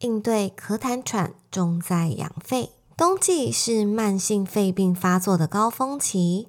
应对咳痰喘，重在养肺。冬季是慢性肺病发作的高峰期，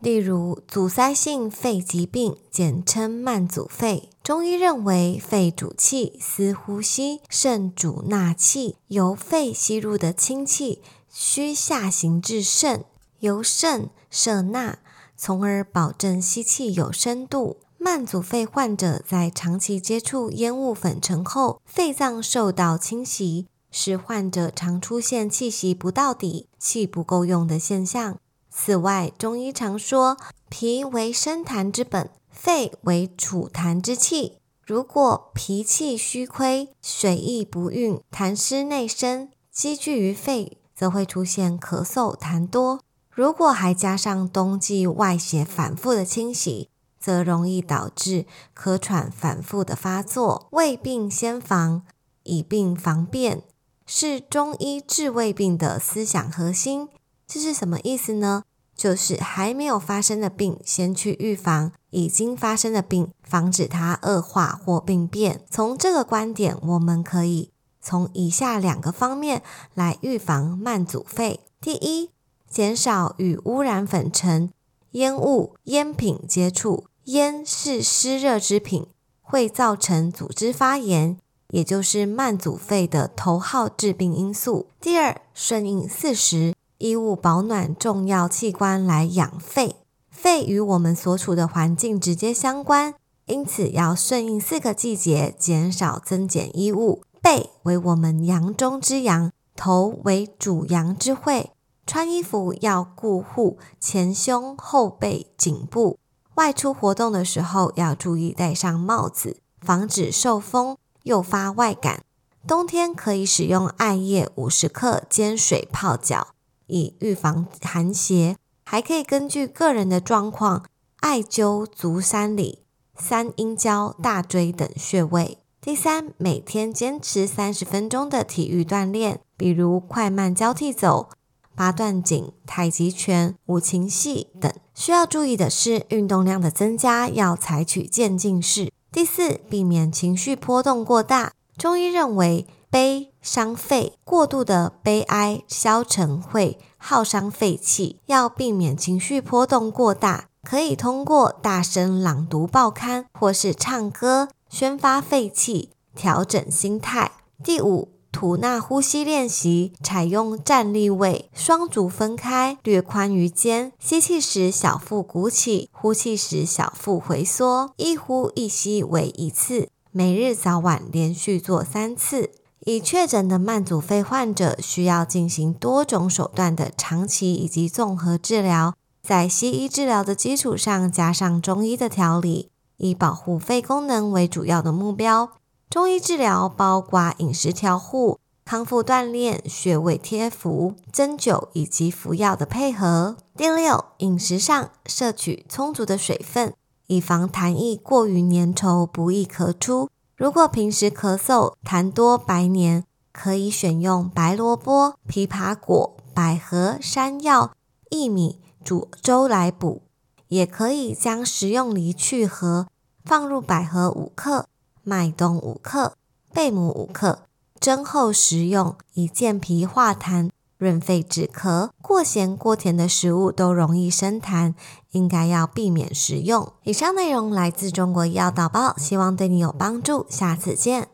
例如阻塞性肺疾病，简称慢阻肺。中医认为，肺主气，司呼吸；肾主纳气，由肺吸入的清气需下行至肾，由肾摄纳，从而保证吸气有深度。慢阻肺患者在长期接触烟雾粉尘后，肺脏受到侵袭，使患者常出现气息不到底、气不够用的现象。此外，中医常说，脾为生痰之本，肺为储痰之器。如果脾气虚亏、水液不运、痰湿内生，积聚于肺，则会出现咳嗽、痰多。如果还加上冬季外邪反复的侵袭，则容易导致咳喘反复的发作，未病先防，以病防变，是中医治胃病的思想核心。这是什么意思呢？就是还没有发生的病，先去预防；已经发生的病，防止它恶化或病变。从这个观点，我们可以从以下两个方面来预防慢阻肺：第一，减少与污染粉尘、烟雾、烟品接触。烟是湿热之品，会造成组织发炎，也就是慢阻肺的头号致病因素。第二，顺应四时，衣物保暖重要器官来养肺。肺与我们所处的环境直接相关，因此要顺应四个季节，减少增减衣物。背为我们阳中之阳，头为主阳之会，穿衣服要顾护前胸、后背、颈部。外出活动的时候要注意戴上帽子，防止受风诱发外感。冬天可以使用艾叶五十克煎水泡脚，以预防寒邪。还可以根据个人的状况，艾灸足三里、三阴交、大椎等穴位。第三，每天坚持三十分钟的体育锻炼，比如快慢交替走。八段锦、太极拳、五禽戏等。需要注意的是，运动量的增加要采取渐进式。第四，避免情绪波动过大。中医认为，悲伤肺，过度的悲哀、消沉会耗伤肺气，要避免情绪波动过大，可以通过大声朗读报刊或是唱歌宣发肺气，调整心态。第五。吐纳呼吸练习采用站立位，双足分开，略宽于肩。吸气时小腹鼓起，呼气时小腹回缩，一呼一吸为一次。每日早晚连续做三次。已确诊的慢阻肺患者需要进行多种手段的长期以及综合治疗，在西医治疗的基础上加上中医的调理，以保护肺功能为主要的目标。中医治疗包括饮食调护、康复锻炼、穴位贴敷、针灸以及服药的配合。第六，饮食上摄取充足的水分，以防痰液过于粘稠不易咳出。如果平时咳嗽痰多白黏，可以选用白萝卜、枇杷果、百合、山药、薏米煮粥来补，也可以将食用梨去核，放入百合五克。麦冬五克，贝母五克，蒸后食用，以健脾化痰、润肺止咳。过咸过甜的食物都容易生痰，应该要避免食用。以上内容来自中国医药导报，希望对你有帮助。下次见。